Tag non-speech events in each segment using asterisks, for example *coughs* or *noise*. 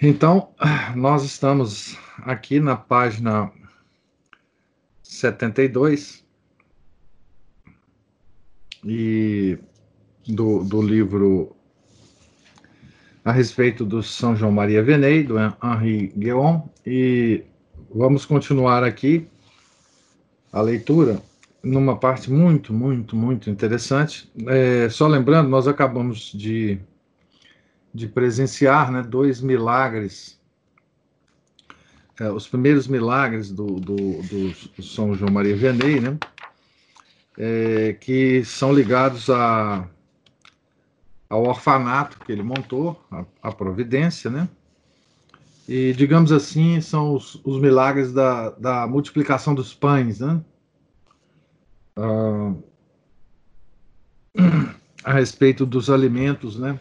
Então, nós estamos aqui na página 72 e do, do livro a respeito do São João Maria Venei, do Henri Guéon, e vamos continuar aqui a leitura numa parte muito, muito, muito interessante. É, só lembrando, nós acabamos de de presenciar né, dois milagres, é, os primeiros milagres do, do, do, São João Maria Vianney, né, é, que são ligados a, ao orfanato que ele montou, a, a Providência, né, e, digamos assim, são os, os milagres da, da multiplicação dos pães, né, ah, *clears throat* a respeito dos alimentos, né,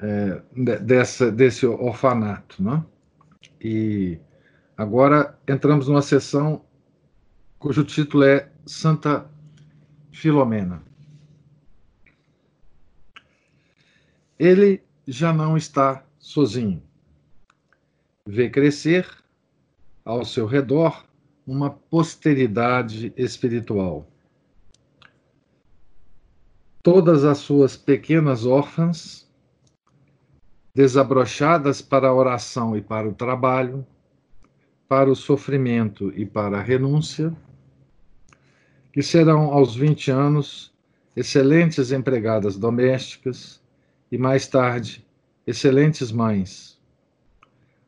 é, dessa, desse orfanato. Né? E agora entramos numa sessão cujo título é Santa Filomena. Ele já não está sozinho. Vê crescer ao seu redor uma posteridade espiritual. Todas as suas pequenas órfãs desabrochadas para a oração e para o trabalho, para o sofrimento e para a renúncia, que serão aos 20 anos excelentes empregadas domésticas e mais tarde excelentes mães.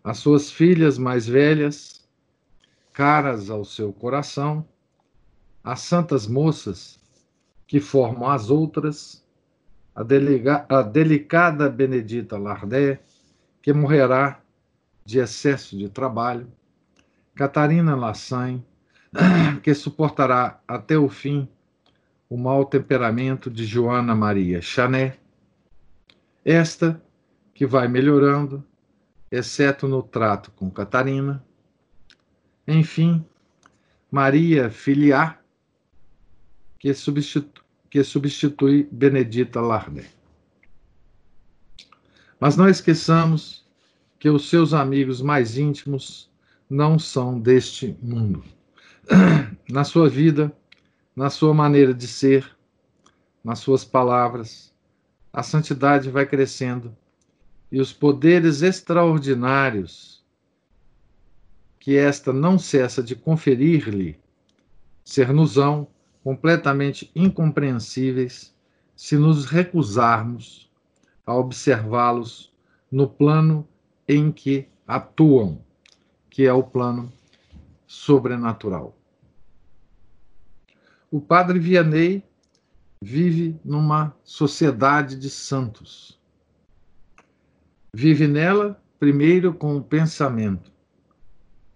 As suas filhas mais velhas, caras ao seu coração, as santas moças que formam as outras, a, delega, a delicada Benedita Lardé, que morrerá de excesso de trabalho, Catarina Lassagne, *clears throat* que suportará até o fim o mau temperamento de Joana Maria Chané, esta que vai melhorando, exceto no trato com Catarina, enfim, Maria Filiá, que substitu que substitui Benedita Lardé. Mas não esqueçamos que os seus amigos mais íntimos não são deste mundo. *clears throat* Na sua vida, na sua maneira de ser, nas suas palavras, a santidade vai crescendo e os poderes extraordinários que esta não cessa de conferir-lhe ser-nos-ão completamente incompreensíveis se nos recusarmos a observá-los no plano em que atuam, que é o plano sobrenatural. O padre Vianney vive numa sociedade de santos. Vive nela primeiro com o pensamento,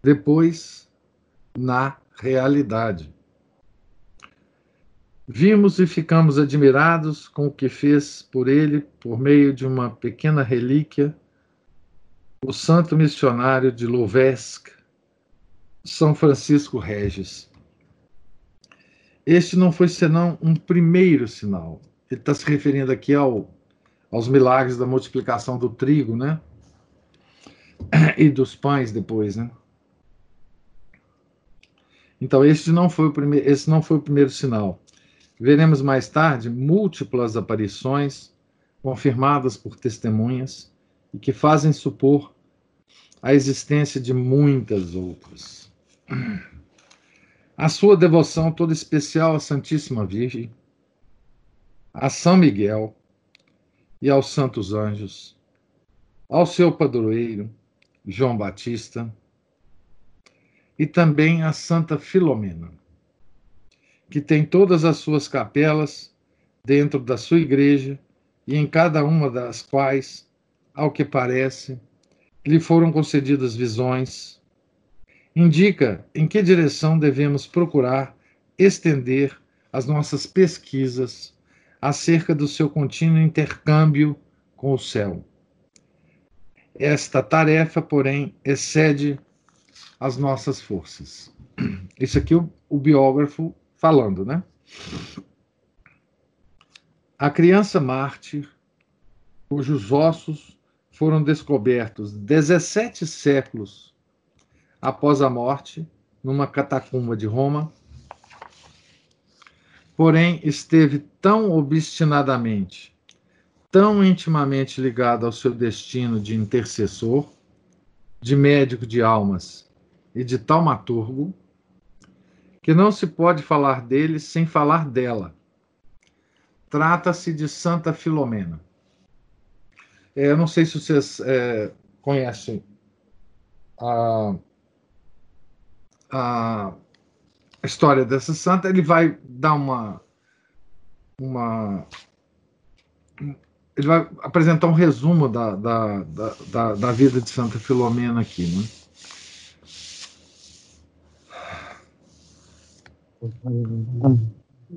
depois na realidade. Vimos e ficamos admirados com o que fez por ele, por meio de uma pequena relíquia, o santo missionário de Louvesque, São Francisco Regis. Este não foi senão um primeiro sinal. Ele está se referindo aqui ao, aos milagres da multiplicação do trigo, né? *clears throat* E dos pães depois, né? Então, este não foi o primeiro, esse não foi o primeiro sinal. Veremos mais tarde múltiplas aparições confirmadas por testemunhas e que fazem supor a existência de muitas outras. A sua devoção toda especial à Santíssima Virgem, a São Miguel e aos santos anjos, ao seu padroeiro, João Batista, e também a Santa Filomena que tem todas as suas capelas dentro da sua igreja e em cada uma das quais ao que parece, lhe foram concedidas visões, indica em que direção devemos procurar estender as nossas pesquisas acerca do seu contínuo intercâmbio com o céu. Esta tarefa, porém, excede as nossas forças. Isso aqui o, o biógrafo falando, né? A criança mártir, cujos ossos foram descobertos 17 séculos após a morte, numa catacumba de Roma, porém esteve tão obstinadamente, tão intimamente ligado ao seu destino de intercessor, de médico de almas e de taumaturgo, que não se pode falar dele sem falar dela. Trata-se de Santa Filomena. É, eu não sei se vocês é, conhecem a, a história dessa santa. Ele vai dar uma, uma ele vai apresentar um resumo da, da, da, da, vida de Santa Filomena aqui. Né?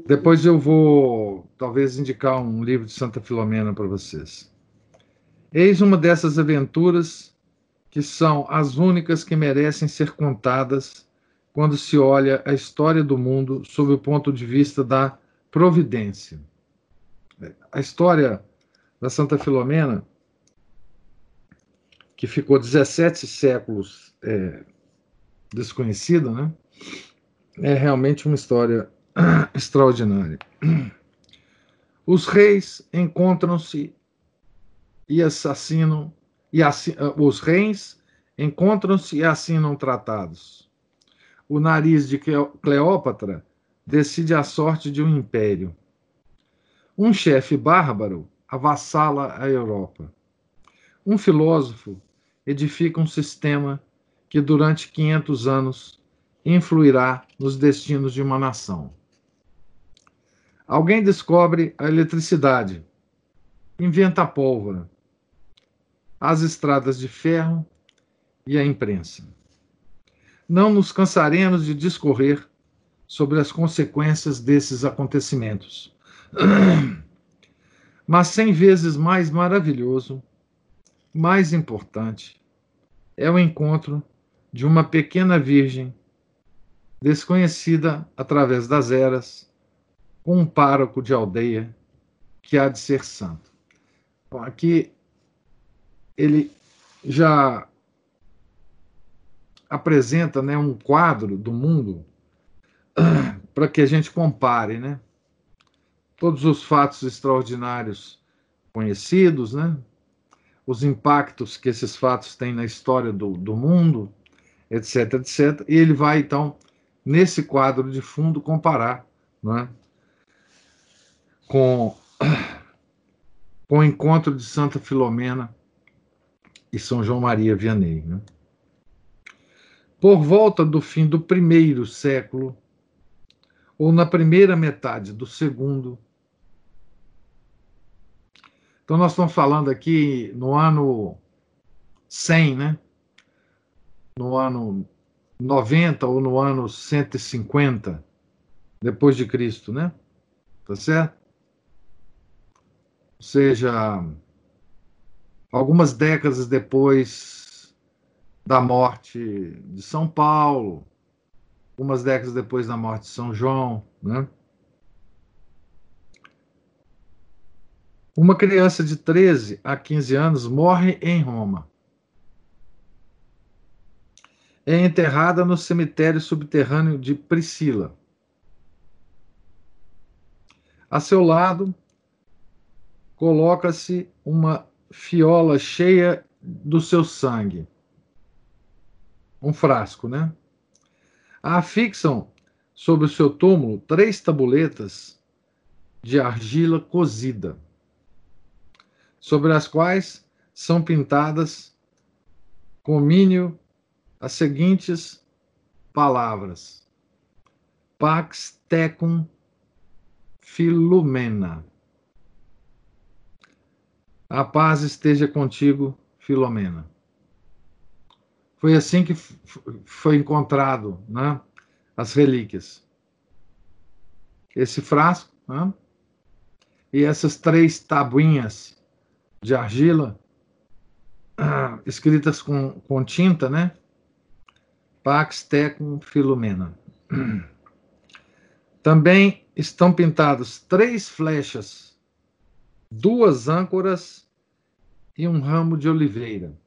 Depois eu vou, talvez, indicar um livro de Santa Filomena para vocês. Eis uma dessas aventuras que são as únicas que merecem ser contadas quando se olha a história do mundo sob o ponto de vista da providência. A história da Santa Filomena, que ficou 17 séculos é, desconhecida, né? É realmente uma história *clears throat* extraordinária. *clears throat* Os reis encontram-se e assassinam, e ah, os reis encontram-se e assinam tratados. O nariz de Cleópatra decide a sorte de um império. Um chefe bárbaro avassala a Europa. Um filósofo edifica um sistema que durante 500 anos influirá nos destinos de uma nação. Alguém descobre a eletricidade, inventa a pólvora, as estradas de ferro e a imprensa. Não nos cansaremos de discorrer sobre as consequências desses acontecimentos. *clears throat* Mas cem vezes mais maravilhoso, mais importante, é o encontro de uma pequena virgem desconhecida através das eras, com um pároco de aldeia que há de ser santo. Bom, aqui ele já apresenta né, um quadro do mundo *clears throat* para que a gente compare, né? Todos os fatos extraordinários conhecidos, né? Os impactos que esses fatos têm na história do, do mundo, etc, etc. E ele vai, então, nesse quadro de fundo, comparar é? com, com o encontro de Santa Filomena e São João Maria Vianney. Né? Por volta do fim do primeiro século, ou na primeira metade do segundo, então nós estamos falando aqui no ano 100, né? No ano 90 ou no ano 150 depois de Cristo, né? Tá certo? Ou seja, algumas décadas depois da morte de São Paulo, algumas décadas depois da morte de São João, né? Uma criança de 13 a 15 anos morre em Roma é enterrada no cemitério subterrâneo de Priscila. A seu lado, coloca-se uma fiola cheia do seu sangue. Um frasco, né? Afixam sobre o seu túmulo três tabuletas de argila cozida, sobre as quais são pintadas com mínio as seguintes palavras: Pax tecum Filumena. A paz esteja contigo, Filomena. Foi assim que foi encontrado né, as relíquias. Esse frasco né, e essas três tabuinhas de argila ah, escritas com, com tinta, né? Pax Tecum Filomena. Também estão pintados três flechas, duas âncoras e um ramo de oliveira.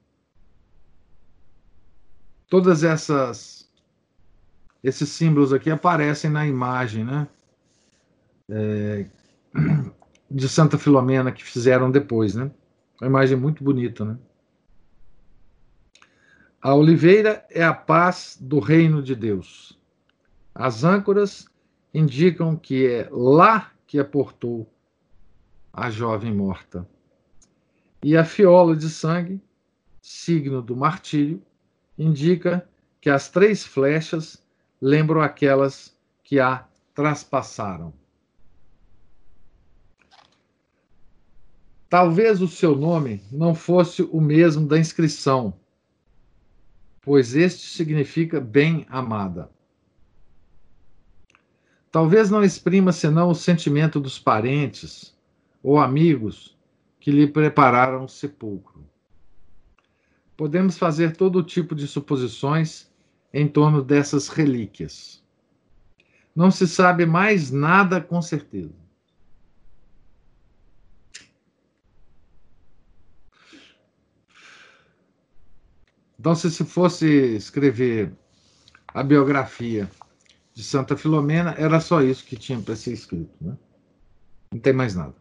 Todas essas esses símbolos aqui aparecem na imagem, né? É, de Santa Filomena que fizeram depois, né? Uma imagem muito bonita, né? A oliveira é a paz do reino de Deus. As âncoras indicam que é lá que aportou a jovem morta. E a fiola de sangue, signo do martírio, indica que as três flechas lembram aquelas que a traspassaram. Talvez o seu nome não fosse o mesmo da inscrição, pois este significa bem-amada. Talvez não exprima senão o sentimento dos parentes ou amigos que lhe prepararam o sepulcro. Podemos fazer todo tipo de suposições em torno dessas relíquias. Não se sabe mais nada com certeza. Então, se se fosse escrever a biografia de Santa Filomena, era só isso que tinha para ser escrito. Né? Não tem mais nada.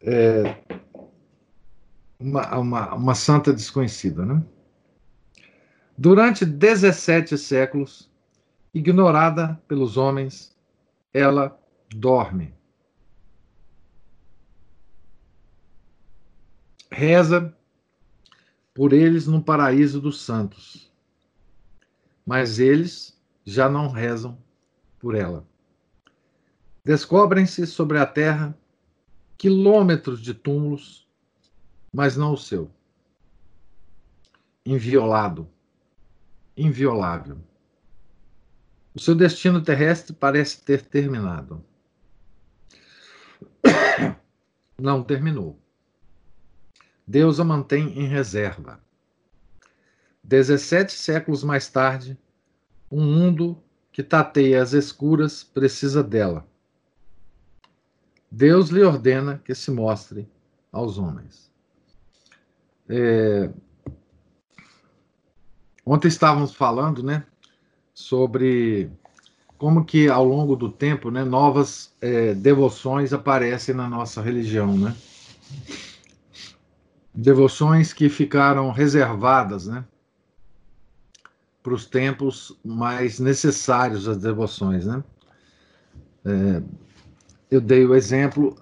É uma, uma, uma santa desconhecida. Né? Durante 17 séculos, ignorada pelos homens, ela dorme. Reza por eles no paraíso dos santos. Mas eles já não rezam por ela. Descobrem-se sobre a terra quilômetros de túmulos, mas não o seu. Inviolado, inviolável. O seu destino terrestre parece ter terminado. *coughs* Não terminou. Deus a mantém em reserva. Dezessete séculos mais tarde, um mundo que tateia as escuras precisa dela. Deus lhe ordena que se mostre aos homens. É... Ontem estávamos falando, né, sobre como que ao longo do tempo, né, novas é, devoções aparecem na nossa religião, né? Devoções que ficaram reservadas, né? Para os tempos mais necessários das devoções, né? É, eu dei o exemplo,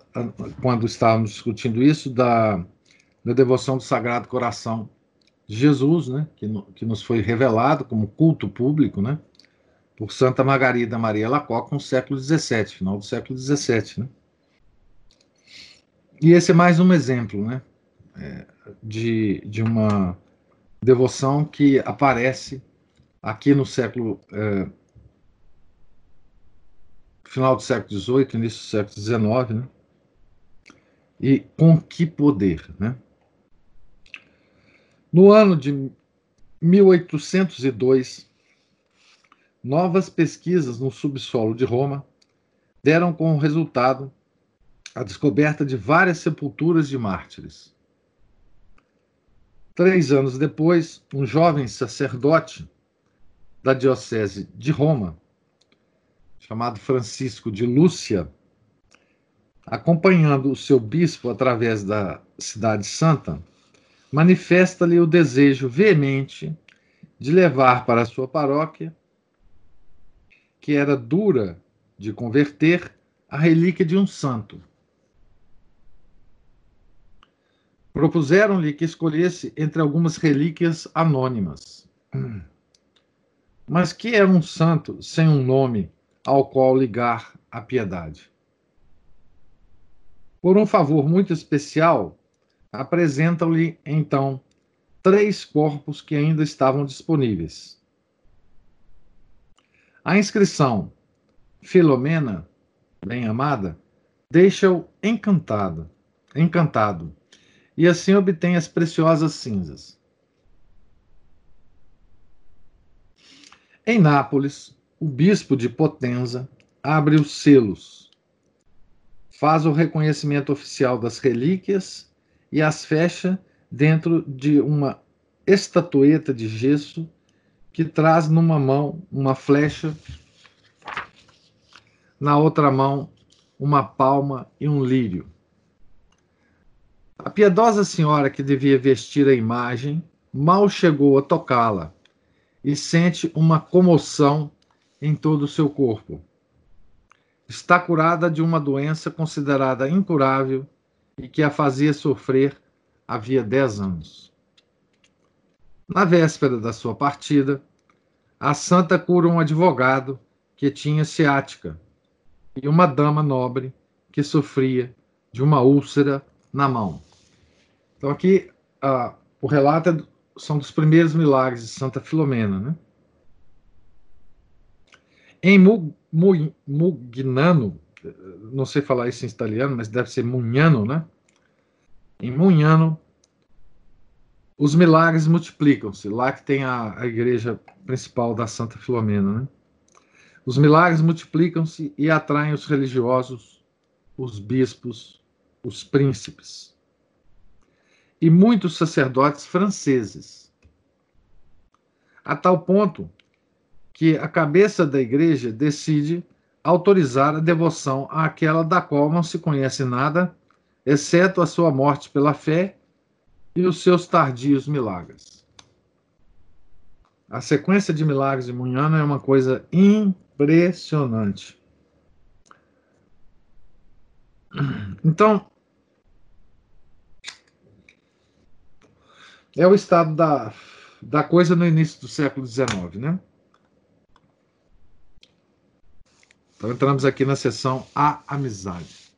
quando estávamos discutindo isso, da, da devoção do Sagrado Coração de Jesus, né? Que, no, que nos foi revelado como culto público, né? Por Santa Margarida Maria Lacoque no século XVII, final do século XVII, né? E esse é mais um exemplo, né? É, de, de uma devoção que aparece aqui no século é, final do século XVIII, início do século XIX, né? E com que poder, né? No ano de 1802, novas pesquisas no subsolo de Roma deram como resultado a descoberta de várias sepulturas de mártires. Três anos depois, um jovem sacerdote da Diocese de Roma, chamado Francisco de Lúcia, acompanhando o seu bispo através da Cidade Santa, manifesta-lhe o desejo veemente de levar para a sua paróquia, que era dura de converter, a relíquia de um santo Propuseram-lhe que escolhesse entre algumas relíquias anônimas. Mas que é um santo sem um nome ao qual ligar a piedade? Por um favor muito especial, apresentam-lhe então três corpos que ainda estavam disponíveis. A inscrição Filomena, bem amada, deixa-o encantado, encantado, e assim obtém as preciosas cinzas. Em Nápoles, o bispo de Potenza abre os selos, faz o reconhecimento oficial das relíquias e as fecha dentro de uma estatueta de gesso que traz numa mão uma flecha, na outra mão uma palma e um lírio. A piedosa senhora que devia vestir a imagem mal chegou a tocá-la e sente uma comoção em todo o seu corpo. Está curada de uma doença considerada incurável e que a fazia sofrer havia dez anos. Na véspera da sua partida, a santa cura um advogado que tinha ciática e uma dama nobre que sofria de uma úlcera na mão. Então, aqui o relato é, são dos primeiros milagres de Santa Filomena. Né? Em Mugnano, não sei falar isso em italiano, mas deve ser Mugnano, né? Em Mugnano, os milagres multiplicam-se. Lá que tem a, a igreja principal da Santa Filomena, né? Os milagres multiplicam-se e atraem os religiosos, os bispos, os príncipes e muitos sacerdotes franceses. A tal ponto que a cabeça da igreja decide autorizar a devoção àquela da qual não se conhece nada, exceto a sua morte pela fé e os seus tardios milagres. A sequência de milagres de Munhana é uma coisa impressionante. Então, é o estado da, da coisa no início do século XIX, né? Então, entramos aqui na seção A Amizade.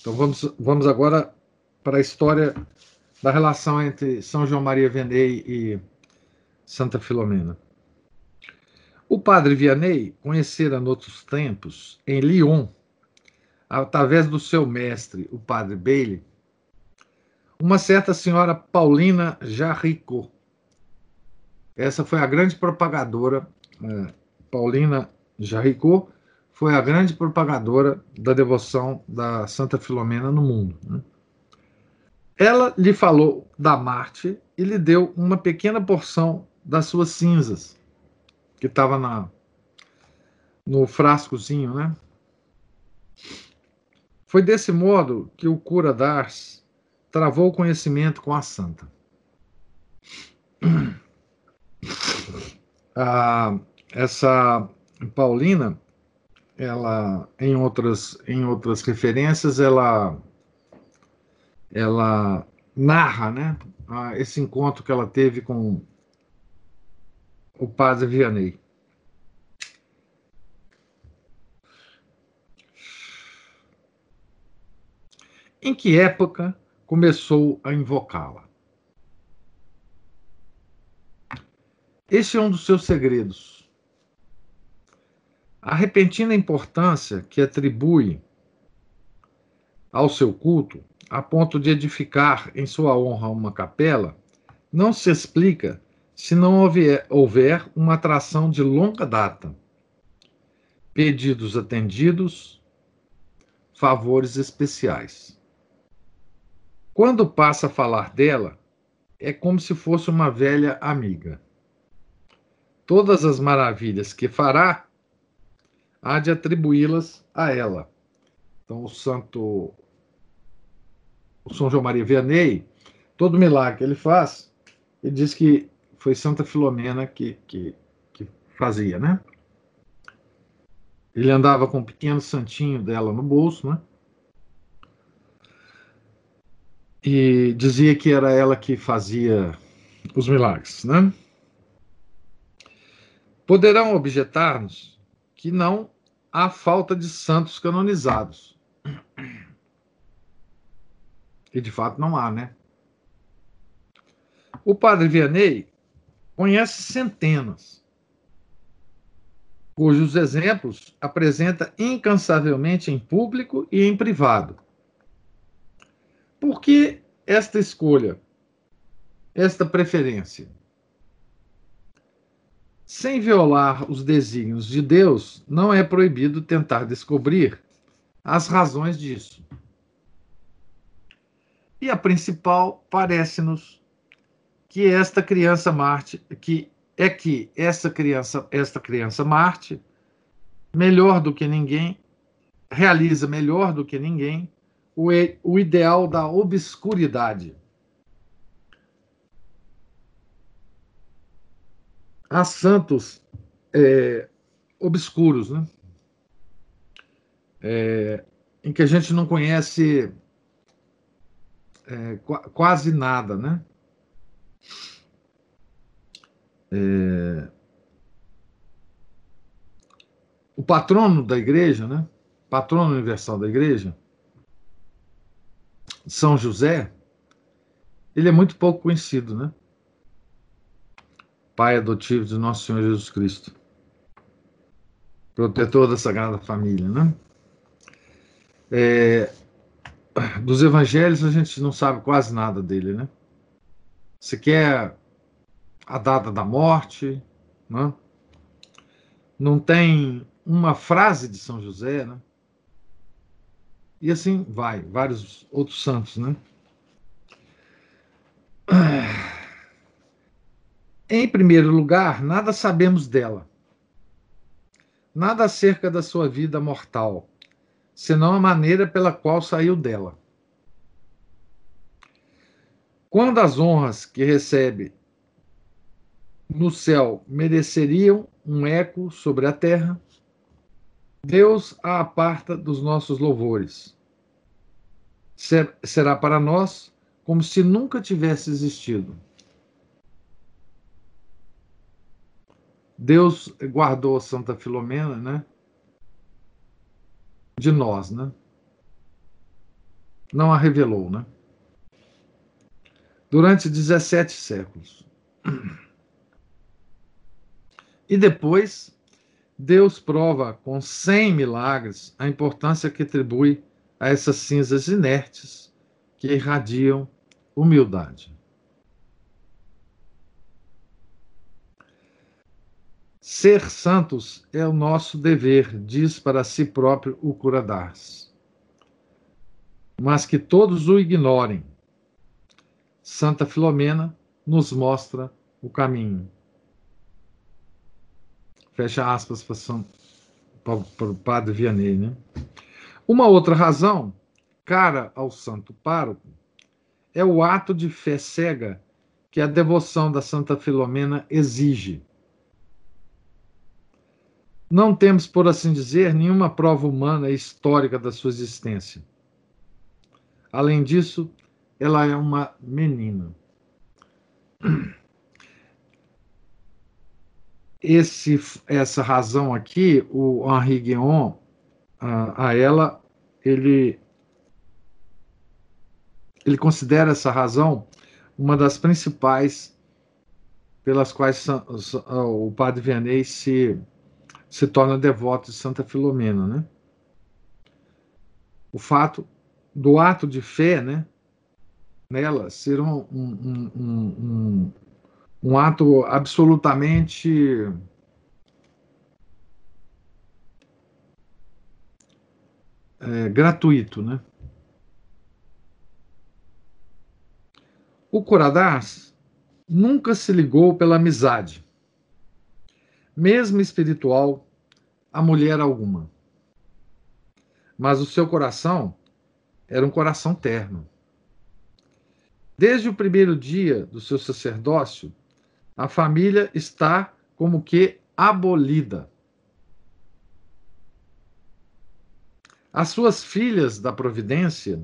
Então, vamos, vamos agora para a história da relação entre São João Maria Vianney e Santa Filomena. O padre Vianney conhecera noutros tempos, em Lyon, através do seu mestre, o padre Bailey, uma certa senhora Paulina Jarricot. Essa foi a grande propagadora, é, Paulina Jarricot foi a grande propagadora da devoção da Santa Filomena no mundo. Né? Ela lhe falou da Marte e lhe deu uma pequena porção das suas cinzas, que estava na no frascozinho, né? Foi desse modo que o cura Dars travou o conhecimento com a santa. *clears throat* Ah, essa Paulina, ela em outras em outras referências, ela ela narra, né, esse encontro que ela teve com o padre Vianney. Em que época começou a invocá-la? Esse é um dos seus segredos. A repentina importância que atribui ao seu culto a ponto de edificar em sua honra uma capela, não se explica se não houver, houver uma atração de longa data, pedidos atendidos, favores especiais. Quando passa a falar dela, é como se fosse uma velha amiga. Todas as maravilhas que fará, há de atribuí-las a ela. Então, o santo o São João Maria Vianney, todo milagre que ele faz, ele diz que foi Santa Filomena que, que, que fazia, né? Ele andava com um pequeno santinho dela no bolso, né? E dizia que era ela que fazia os milagres, né? Poderão objetar-nos que não há falta de santos canonizados. E de fato não há, né? O padre Vianney conhece centenas, cujos exemplos apresenta incansavelmente em público e em privado. Por que esta escolha, esta preferência? Sem violar os desígnios de Deus, não é proibido tentar descobrir as razões disso. E a principal parece-nos que esta criança Marte, que é que essa criança, esta criança Marte, melhor do que ninguém, realiza melhor do que ninguém o, o ideal da obscuridade. há santos é, obscuros, né? É, em que a gente não conhece é, qu quase nada, né? É, o patrono da igreja, né? Patrono universal da igreja, São José, ele é muito pouco conhecido, né? pai adotivo de nosso Senhor Jesus Cristo, protetor da Sagrada Família, né? É, dos evangelhos a gente não sabe quase nada dele, né? Se quer a data da morte, né? não tem uma frase de São José, né? E assim vai, vários outros santos, né? Em primeiro lugar, nada sabemos dela. Nada acerca da sua vida mortal, senão a maneira pela qual saiu dela. Quando as honras que recebe no céu mereceriam um eco sobre a terra, Deus a aparta dos nossos louvores. Será para nós como se nunca tivesse existido. Deus guardou Santa Filomena, né? De nós, né? Não a revelou, né? Durante 17 séculos. *clears throat* E depois, Deus prova com 100 milagres a importância que atribui a essas cinzas inertes que irradiam humildade. Ser santos é o nosso dever, diz para si próprio o Curadars. Mas que todos o ignorem. Santa Filomena nos mostra o caminho. Fecha aspas para o padre Vianney. Né? Uma outra razão, cara ao santo pároco, é o ato de fé cega que a devoção da Santa Filomena exige não temos, por assim dizer, nenhuma prova humana e histórica da sua existência. Além disso, ela é uma menina. *clears throat* Esse, essa razão aqui, o Henri Guion, a, a ela, ele, ele considera essa razão uma das principais pelas quais o padre Vianney se se torna devoto de Santa Filomena, né? O fato do ato de fé, né? Nela ser um, um, um, um, ato absolutamente é, gratuito, né? O Coradás nunca se ligou pela amizade mesmo espiritual, a mulher alguma. Mas o seu coração era um coração terno. Desde o primeiro dia do seu sacerdócio, a família está como que abolida. As suas filhas da providência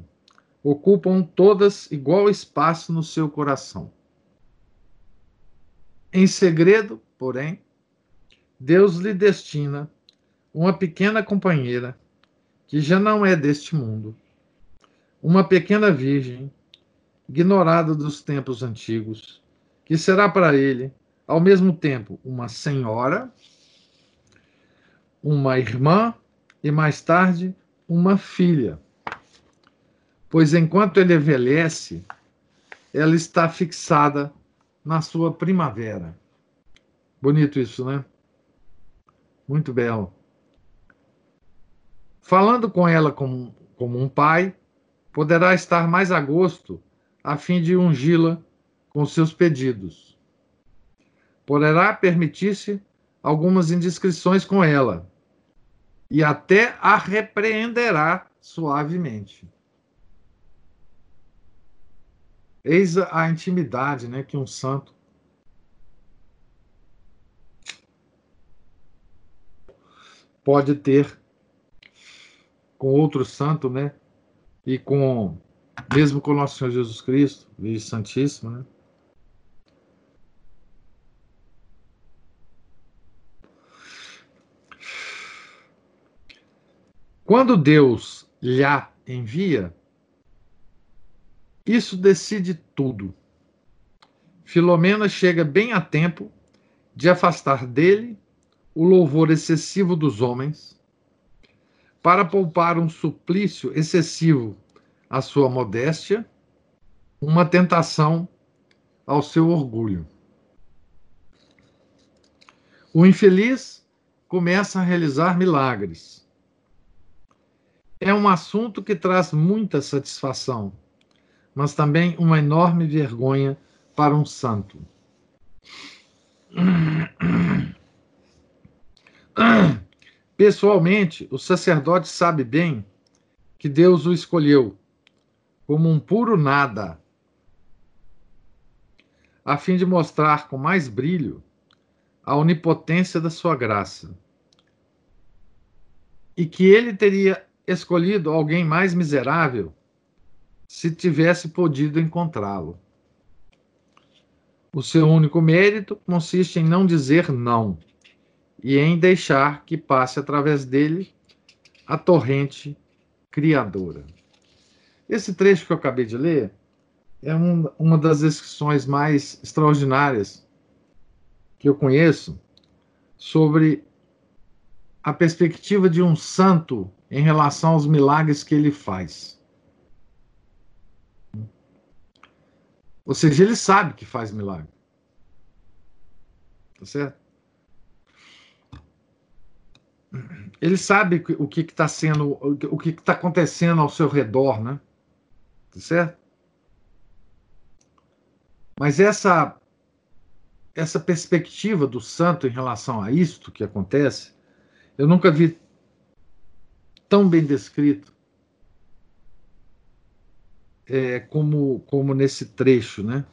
ocupam todas igual espaço no seu coração. Em segredo, porém, Deus lhe destina uma pequena companheira que já não é deste mundo, uma pequena virgem, ignorada dos tempos antigos, que será para ele, ao mesmo tempo, uma senhora, uma irmã e mais tarde uma filha. Pois enquanto ele envelhece, ela está fixada na sua primavera. Bonito isso, né? Muito belo. Falando com ela como, como um pai, poderá estar mais a gosto a fim de ungí-la com seus pedidos. Poderá permitir-se algumas indiscrições com ela e até a repreenderá suavemente. Eis a intimidade né, que um santo pode ter com outro santo, né? E com mesmo com nosso Senhor Jesus Cristo, Virgem Santíssima, né? Quando Deus lhe envia, isso decide tudo. Filomena chega bem a tempo de afastar dele o louvor excessivo dos homens, para poupar um suplício excessivo à sua modéstia, uma tentação ao seu orgulho. O infeliz começa a realizar milagres. É um assunto que traz muita satisfação, mas também uma enorme vergonha para um santo. Pessoalmente, o sacerdote sabe bem que Deus o escolheu como um puro nada, a fim de mostrar com mais brilho a onipotência da sua graça. E que ele teria escolhido alguém mais miserável se tivesse podido encontrá-lo. O seu único mérito consiste em não dizer não e em deixar que passe através dele a torrente criadora. Esse trecho que eu acabei de ler é um, uma das descrições mais extraordinárias que eu conheço sobre a perspectiva de um santo em relação aos milagres que ele faz. Ou seja, ele sabe que faz milagre. Tá certo? ele sabe o que está sendo, o que está acontecendo ao seu redor, né? Tá certo? Mas essa essa perspectiva do santo em relação a isto que acontece, eu nunca vi tão bem descrito é, como, como nesse trecho, né?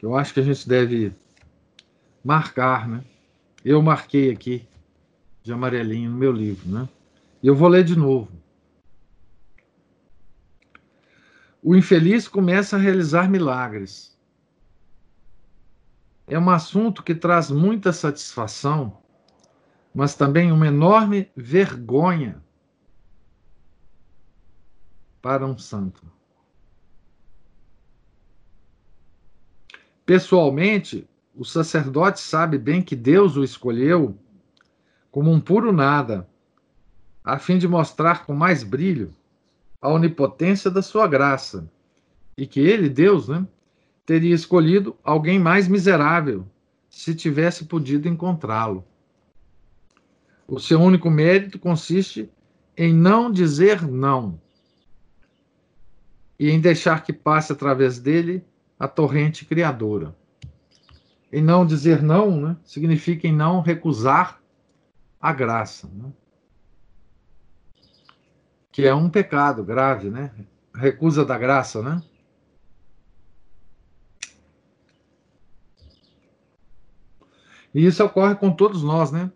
Eu acho que a gente deve marcar, né? Eu marquei aqui de amarelinho no meu livro, né? E eu vou ler de novo. O infeliz começa a realizar milagres. É um assunto que traz muita satisfação, mas também uma enorme vergonha para um santo. Pessoalmente, o sacerdote sabe bem que Deus o escolheu como um puro nada, a fim de mostrar com mais brilho a onipotência da sua graça, e que ele, Deus, né, teria escolhido alguém mais miserável se tivesse podido encontrá-lo. O seu único mérito consiste em não dizer não e em deixar que passe através dele a torrente criadora. Em não dizer não, né, significa em não recusar a graça, né? que é um pecado grave, né? Recusa da graça, né? E isso ocorre com todos nós, né?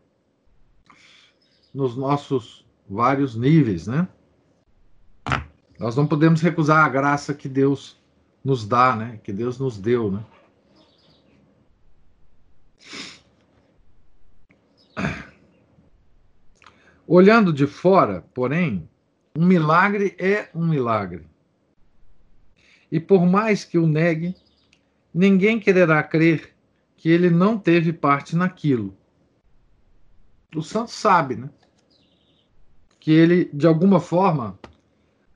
Nos nossos vários níveis, né? Nós não podemos recusar a graça que Deus nos dá, né? Que Deus nos deu, né? Olhando de fora, porém, um milagre é um milagre. E por mais que o negue, ninguém quererá crer que ele não teve parte naquilo. O santo sabe, né? Que ele, de alguma forma,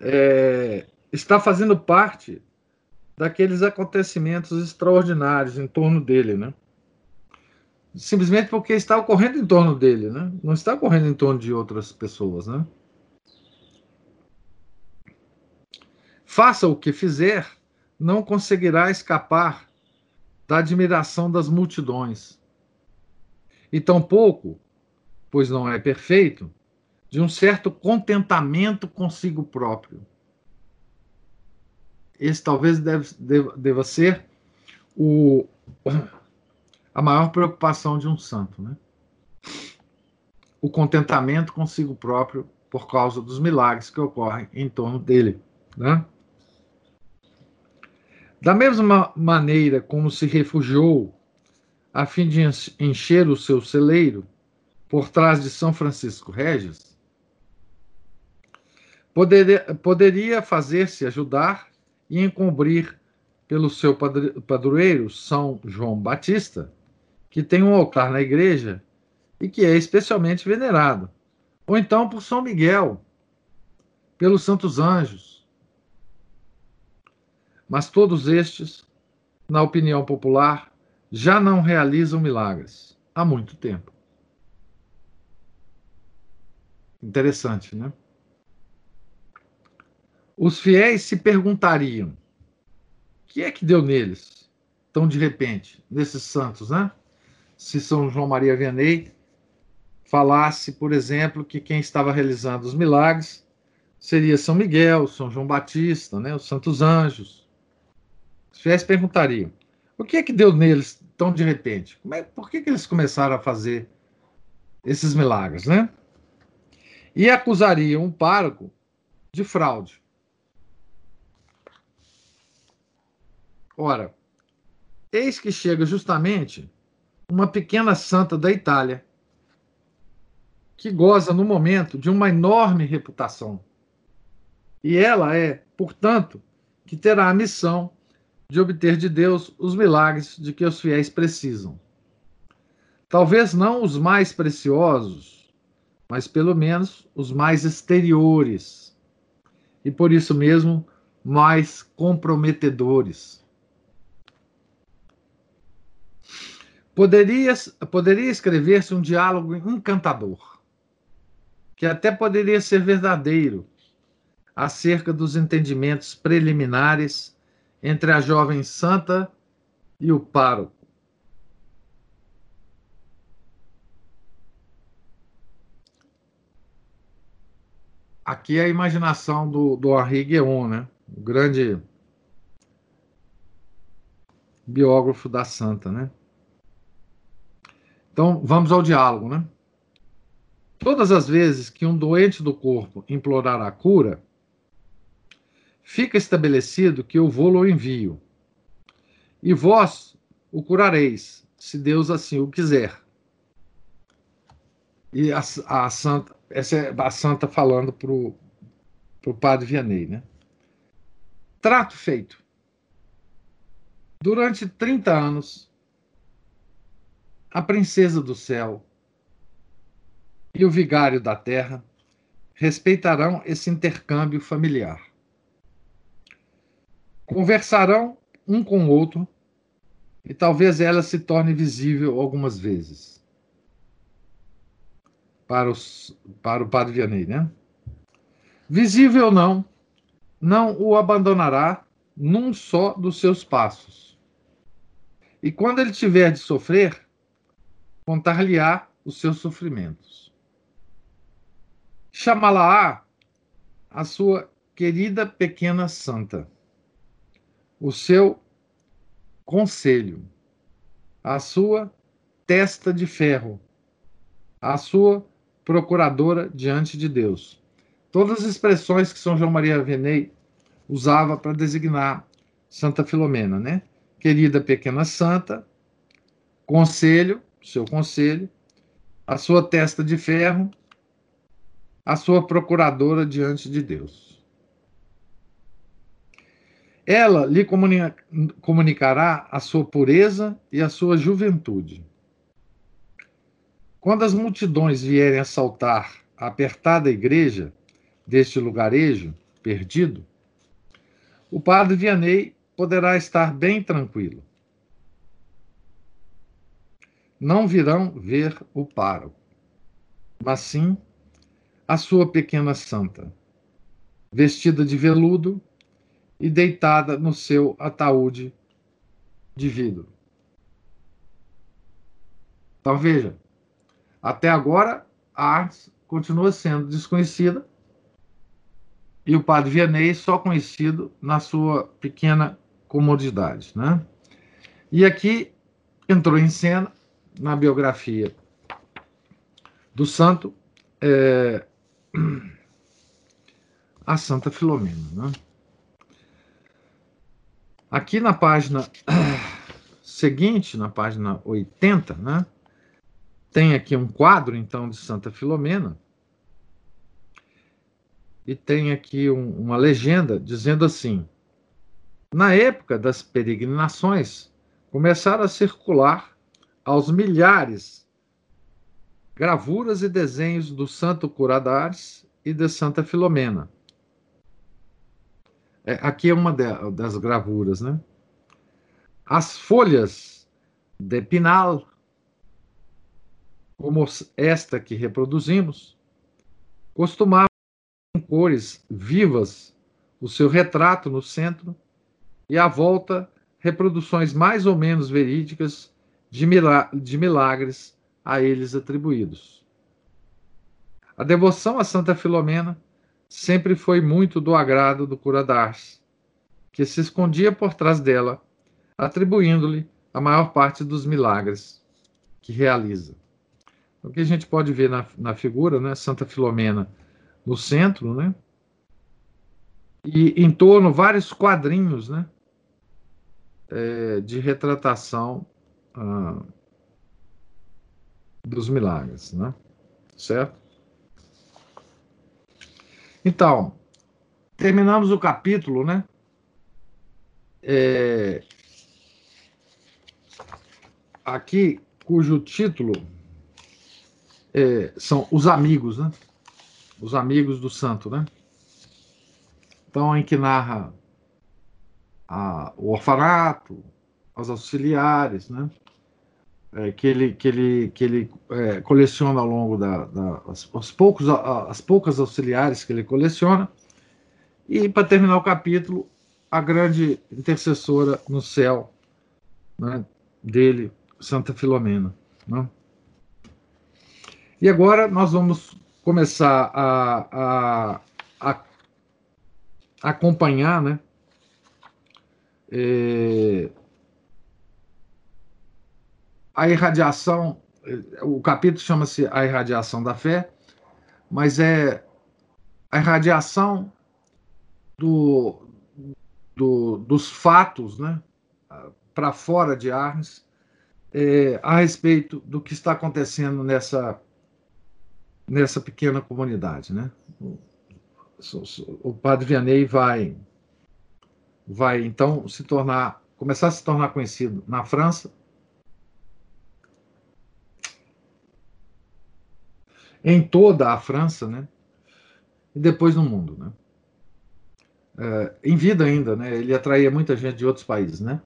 é, está fazendo parte daqueles acontecimentos extraordinários em torno dele, né? Simplesmente porque está ocorrendo em torno dele, né? Não está ocorrendo em torno de outras pessoas, né? Faça o que fizer, não conseguirá escapar da admiração das multidões. E tampouco, pois não é perfeito, de um certo contentamento consigo próprio. Esse talvez deve, deva, deva ser o, *coughs* a maior preocupação de um santo, né? O contentamento consigo próprio por causa dos milagres que ocorrem em torno dele, né? Da mesma maneira como se refugiou a fim de encher o seu celeiro por trás de São Francisco Regis, poderia, poderia fazer-se ajudar e encobrir pelo seu padroeiro, São João Batista, que tem um altar na igreja e que é especialmente venerado. Ou então por São Miguel, pelos santos anjos. Mas todos estes, na opinião popular, já não realizam milagres há muito tempo. Interessante, né? Os fiéis se perguntariam: o que é que deu neles, tão de repente, nesses santos, né? Se São João Maria Vianney falasse, por exemplo, que quem estava realizando os milagres seria São Miguel, São João Batista, né? Os santos anjos. Os fiéis perguntariam: o que é que deu neles tão de repente? É, por que, que eles começaram a fazer esses milagres, né? E acusariam o pároco de fraude. Ora, eis que chega justamente uma pequena santa da Itália, que goza no momento de uma enorme reputação. E ela é, portanto, que terá a missão de obter de Deus os milagres de que os fiéis precisam. Talvez não os mais preciosos, mas pelo menos os mais exteriores. E por isso mesmo, mais comprometedores. Poderia, poderia escrever-se um diálogo encantador, que até poderia ser verdadeiro, acerca dos entendimentos preliminares entre a jovem santa e o pároco. Aqui é a imaginação do, do Henri Guéon, né? o grande biógrafo da santa, né? Então, vamos ao diálogo, né? Todas as vezes que um doente do corpo implorar a cura, fica estabelecido que eu vou-lo envio. E vós o curareis, se Deus assim o quiser. E a, a santa, essa é a santa falando para o padre Vianney, né? Trato feito. Durante 30 anos, a princesa do céu e o vigário da terra respeitarão esse intercâmbio familiar. Conversarão um com o outro e talvez ela se torne visível algumas vezes. Para, os, para o padre Vianney, né? Visível ou não, não o abandonará num só dos seus passos. E quando ele tiver de sofrer, contar-lhe-á os seus sofrimentos. Chamá-la-á a sua querida pequena santa, o seu conselho, a sua testa de ferro, a sua procuradora diante de Deus. Todas as expressões que São João Maria Vianney usava para designar Santa Filomena, né? Querida pequena santa, conselho seu conselho, a sua testa de ferro a sua procuradora diante de Deus. Ela lhe comunicará a sua pureza e a sua juventude. Quando as multidões vierem assaltar a apertada igreja deste lugarejo perdido, o padre Vianney poderá estar bem tranquilo. Não virão ver o pároco, mas sim a sua pequena santa, vestida de veludo e deitada no seu ataúde de vidro. Então veja, até agora a arte continua sendo desconhecida e o padre Vianney só conhecido na sua pequena comodidade. Né? E aqui entrou em cena, na biografia do santo, é, a Santa Filomena. Né? Aqui na página *coughs* seguinte, na página 80, né, tem aqui um quadro, então, de Santa Filomena, e tem aqui um, uma legenda dizendo assim: na época das peregrinações, começaram a circular aos milhares gravuras e desenhos do Santo Curadares e de Santa Filomena. É, aqui é uma de, das gravuras, né? As folhas de pinal, como esta que reproduzimos, costumavam em cores vivas o seu retrato no centro e à volta reproduções mais ou menos verídicas de, milagres a eles atribuídos. A devoção a Santa Filomena sempre foi muito do agrado do cura d'Ars, que se escondia por trás dela, atribuindo-lhe a maior parte dos milagres que realiza. O que a gente pode ver na, na figura, né? Santa Filomena no centro, né? E em torno vários quadrinhos, né? É, de retratação ah, dos milagres, né? Certo? Então, terminamos o capítulo, né? É, aqui, cujo título é, são os amigos, né? os amigos do santo, né? Então, em que narra a, o orfanato, os auxiliares, né? É, que ele, que ele, que ele é, coleciona ao longo da, da as, os poucos, as poucas auxiliares que ele coleciona. E, para terminar o capítulo, a grande intercessora no céu né, dele, Santa Filomena. Né? E agora nós vamos começar a, a, a acompanhar, né? É, a irradiação, o capítulo chama-se A Irradiação da Fé, mas é a irradiação do, do, dos fatos né, para fora de Arnes é, a respeito do que está acontecendo nessa nessa pequena comunidade, né? O padre Vianney vai vai então se tornar começar a se tornar conhecido na França em toda a França, né? E depois no mundo, né? É, em vida ainda, né? Ele atraía muita gente de outros países, né?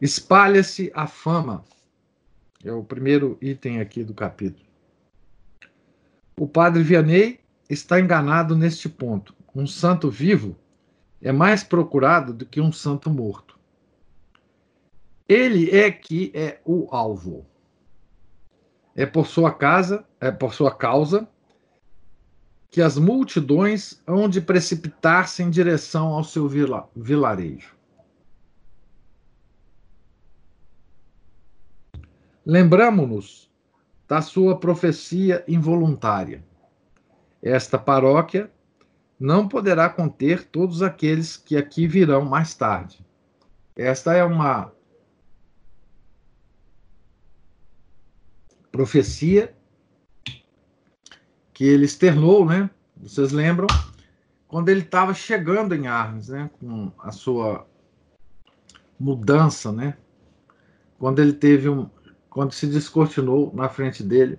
Espalha-se a fama. É o primeiro item aqui do capítulo. O padre Vianney está enganado neste ponto. Um santo vivo é mais procurado do que um santo morto. Ele é que é o alvo. É por sua casa, é por sua causa que as multidões hão de precipitar-se em direção ao seu vila, vilarejo. Lembramo-nos da sua profecia involuntária. Esta paróquia não poderá conter todos aqueles que aqui virão mais tarde. Esta é uma profecia que ele externou, né? Vocês lembram? Quando ele estava chegando em Arnes, né? Com a sua mudança, né? Quando ele teve um, quando se descortinou na frente dele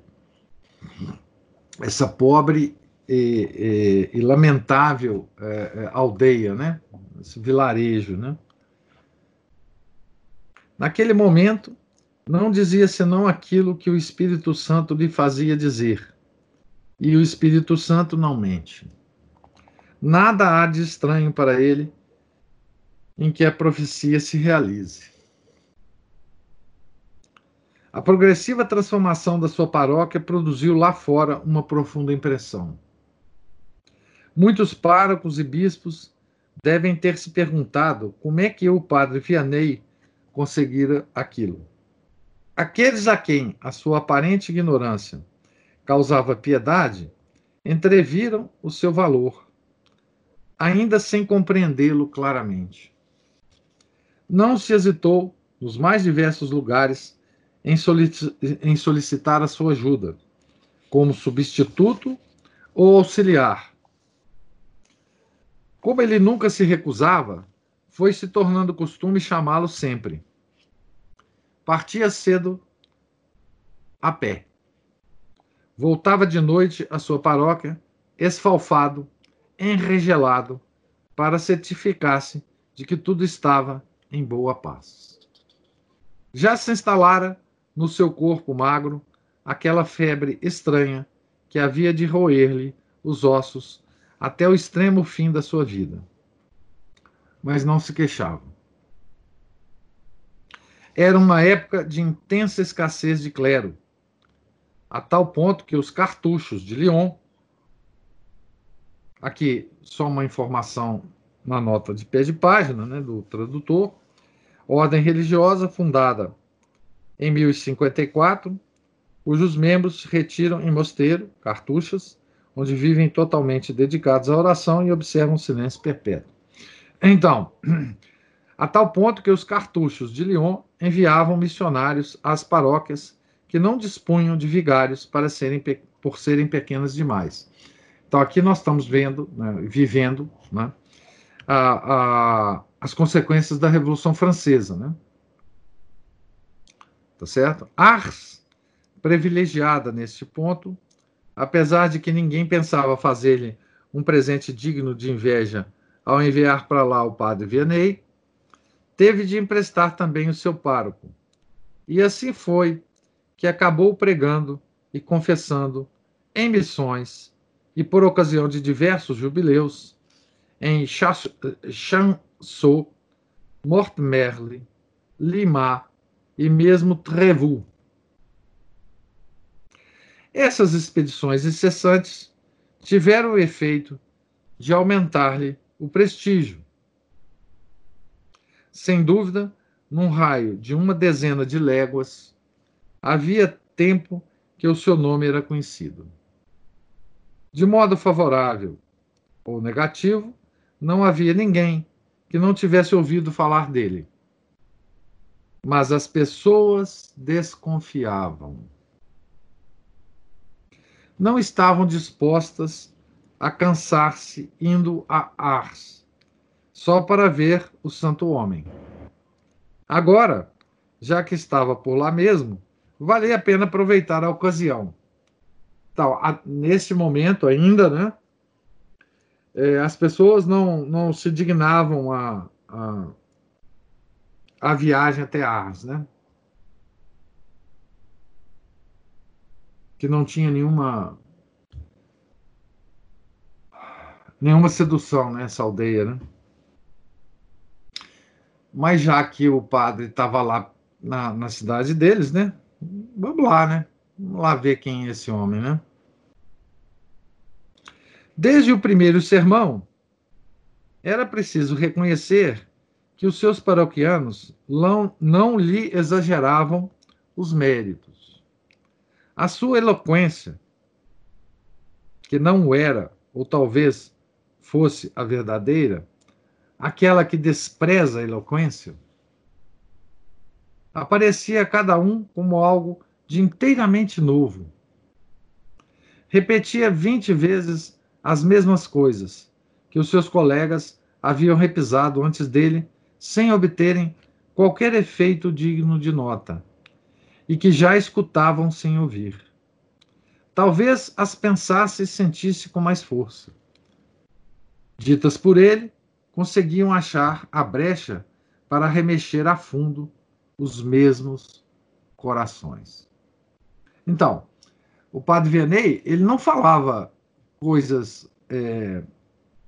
essa pobre e, e, e lamentável é, é, aldeia, né? Esse vilarejo, né? Naquele momento, não dizia senão aquilo que o Espírito Santo lhe fazia dizer. E o Espírito Santo não mente. Nada há de estranho para ele em que a profecia se realize. A progressiva transformação da sua paróquia produziu lá fora uma profunda impressão. Muitos párocos e bispos devem ter se perguntado como é que o padre Vianney conseguira aquilo. Aqueles a quem a sua aparente ignorância causava piedade entreviram o seu valor, ainda sem compreendê-lo claramente. Não se hesitou, nos mais diversos lugares, em, em solicitar a sua ajuda, como substituto ou auxiliar. Como ele nunca se recusava, foi se tornando costume chamá-lo sempre. Partia cedo a pé. Voltava de noite à sua paróquia, esfalfado, enregelado, para certificar-se de que tudo estava em boa paz. Já se instalara no seu corpo magro aquela febre estranha que havia de roer-lhe os ossos até o extremo fim da sua vida. Mas não se queixava. Era uma época de intensa escassez de clero, a tal ponto que os cartuchos de Lyon, aqui só uma informação na nota de pé de página né, do tradutor, ordem religiosa fundada em 1054, cujos membros se retiram em mosteiro, cartuchas, onde vivem totalmente dedicados à oração e observam silêncio perpétuo. Então, a tal ponto que os cartuchos de Lyon enviavam missionários às paróquias que não dispunham de vigários para serem, por serem pequenas demais. Então, aqui nós estamos vendo, né, vivendo né, a, a, as consequências da Revolução Francesa. Né? Tá certo? Ars, privilegiada neste ponto, apesar de que ninguém pensava fazer-lhe um presente digno de inveja ao enviar para lá o padre Vianney, teve de emprestar também o seu pároco. E assim foi que acabou pregando e confessando em missões e por ocasião de diversos jubileus em Chanceau, Mortemerle, Lima, e mesmo Trevoux. Essas expedições incessantes tiveram o efeito de aumentar-lhe o prestígio. Sem dúvida, num raio de uma dezena de léguas, havia tempo que o seu nome era conhecido. De modo favorável ou negativo, não havia ninguém que não tivesse ouvido falar dele mas as pessoas desconfiavam. Não estavam dispostas a cansar-se indo a Ars, só para ver o santo homem. Agora, já que estava por lá mesmo, valia a pena aproveitar a ocasião. Então, a, nesse momento ainda, né, é, as pessoas não, não se dignavam a, a a viagem até Ars, né? Que não tinha nenhuma nenhuma sedução nessa aldeia, né? Mas já que o padre estava lá na, na cidade deles, né? Vamos lá, né? Vamos lá ver quem é esse homem, né? Desde o primeiro sermão, era preciso reconhecer que os seus paroquianos não, não lhe exageravam os méritos. A sua eloquência, que não era, ou talvez fosse a verdadeira, aquela que despreza a eloquência, aparecia cada um como algo de inteiramente novo. Repetia vinte vezes as mesmas coisas que os seus colegas haviam repisado antes dele, sem obterem qualquer efeito digno de nota, e que já escutavam sem ouvir. Talvez as pensasse e sentisse com mais força. Ditas por ele, conseguiam achar a brecha para remexer a fundo os mesmos corações. Então, o padre Vianney, ele não falava coisas é,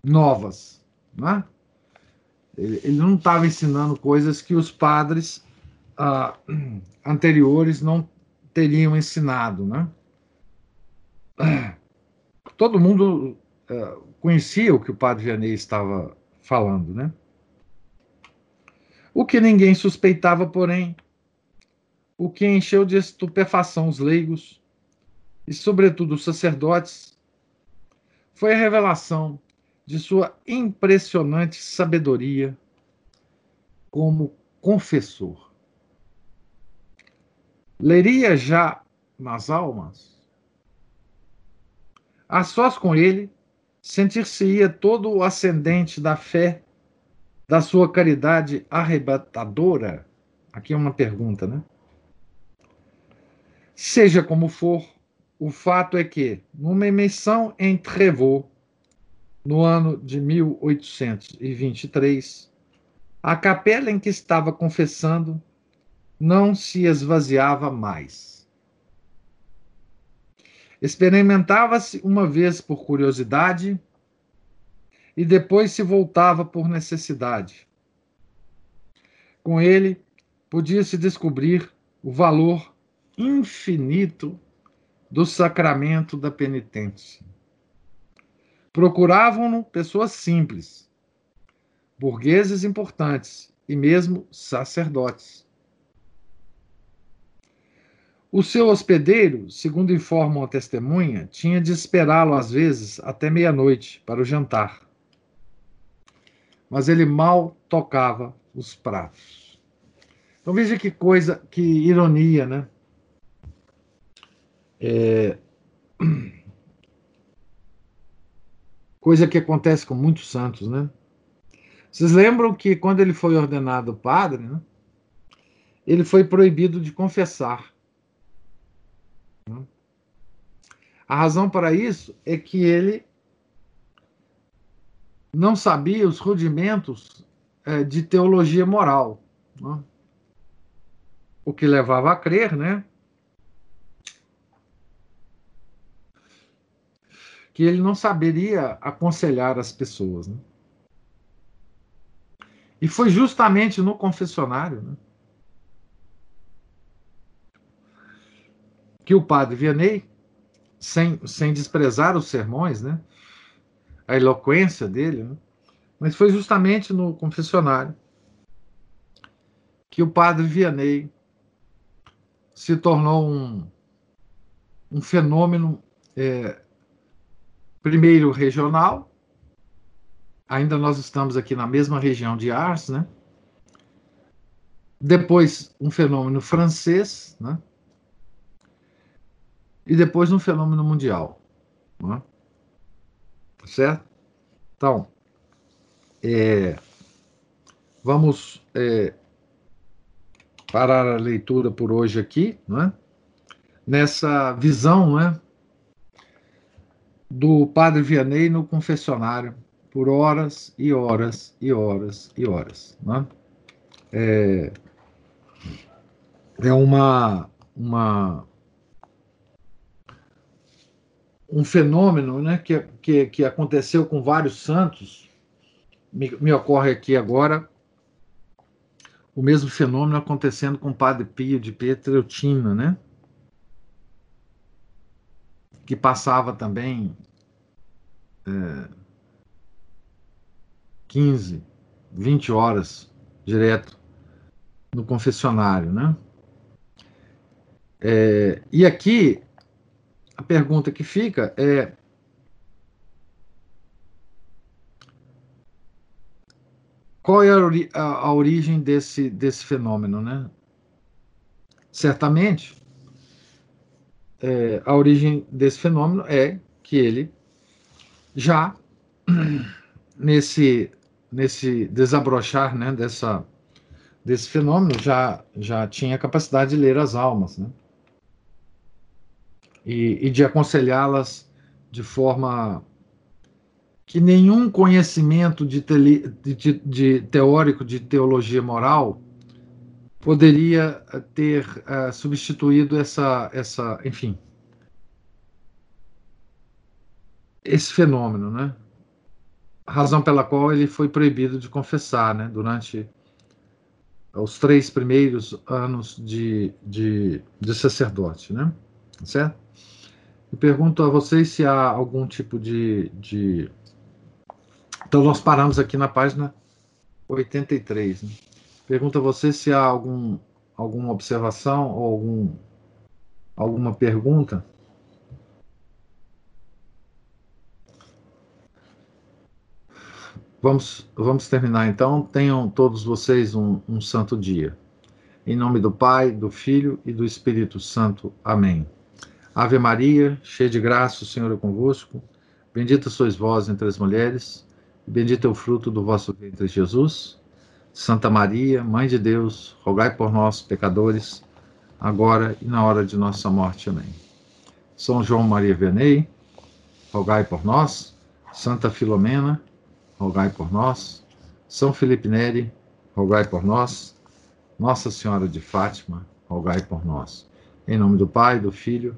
novas, né? Ele, ele não estava ensinando coisas que os padres ah, *clears throat* anteriores não teriam ensinado, né? *clears throat* Todo mundo uh, conhecia o que o padre Vianney estava falando, né? O que ninguém suspeitava, porém, o que encheu de estupefação os leigos e, sobretudo, os sacerdotes, foi a revelação de sua impressionante sabedoria como confessor. Leria já nas almas? A sós com ele, sentir-se-ia todo o ascendente da fé, da sua caridade arrebatadora? Aqui é uma pergunta, né? Seja como for, o fato é que, numa emissão em Trevaux, no ano de 1823, a capela em que estava confessando não se esvaziava mais. Experimentava-se uma vez por curiosidade e depois se voltava por necessidade. Com ele, podia-se descobrir o valor infinito do sacramento da penitência. Procuravam-no pessoas simples, burgueses importantes e mesmo sacerdotes. O seu hospedeiro, segundo informam a testemunha, tinha de esperá-lo às vezes até meia-noite para o jantar. Mas ele mal tocava os pratos. Então veja que coisa, que ironia, né? É... *clears throat* Coisa que acontece com muitos santos, né? Vocês lembram que quando ele foi ordenado padre, né, ele foi proibido de confessar. A razão para isso é que ele não sabia os rudimentos é, de teologia moral. Né? O que levava a crer, né? que ele não saberia aconselhar as pessoas. Né? E foi justamente no confessionário né, que o padre Vianney, sem, sem desprezar os sermões, né, a eloquência dele, né, mas foi justamente no confessionário que o padre Vianney se tornou um, um fenômeno é, Primeiro, regional. Ainda nós estamos aqui na mesma região de Ars, né? Depois, um fenômeno francês, né? E depois, um fenômeno mundial. Né? Certo? Então, é, vamos é, parar a leitura por hoje aqui, né? nessa visão né? do padre Vianney no confessionário por horas e horas e horas e horas. Né? É, é uma, uma um fenômeno né, que, que, que aconteceu com vários santos. Me, me ocorre aqui agora o mesmo fenômeno acontecendo com o padre Pio de Pietreutina, né? que passava também é, 15, 20 horas direto no confessionário, né? É, e aqui a pergunta que fica é qual é a, a origem desse, desse fenômeno, né? Certamente é, a origem desse fenômeno é que ele já *clears throat* nesse nesse desabrochar né, dessa, desse fenômeno já, já tinha capacidade de ler as almas né, e, e de aconselhá-las de forma que nenhum conhecimento de, tele, de, de, teórico de teologia moral poderia ter uh, substituído essa, essa, enfim, esse fenômeno, né? razão pela qual ele foi proibido de confessar, né, durante os três primeiros anos de, de, de sacerdote, né, certo? Eu pergunto a vocês se há algum tipo de, de... Então, nós paramos aqui na página 83. Né? Pergunto a vocês se há algum, alguma observação ou algum, alguma pergunta. Vamos, vamos terminar então. Tenham todos vocês um, um santo dia. Em nome do Pai, do Filho e do Espírito Santo. Amém. Ave Maria, cheia de graça, o Senhor é convosco. Bendita sois vós entre as mulheres, e bendito é o fruto do vosso ventre, Jesus. Santa Maria, Mãe de Deus, rogai por nós, pecadores, agora e na hora de nossa morte. Amém. São João Maria Vianney, rogai por nós. Santa Filomena, rogai por nós. São Felipe Neri, rogai por nós. Nossa Senhora de Fátima, rogai por nós. Em nome do Pai, do Filho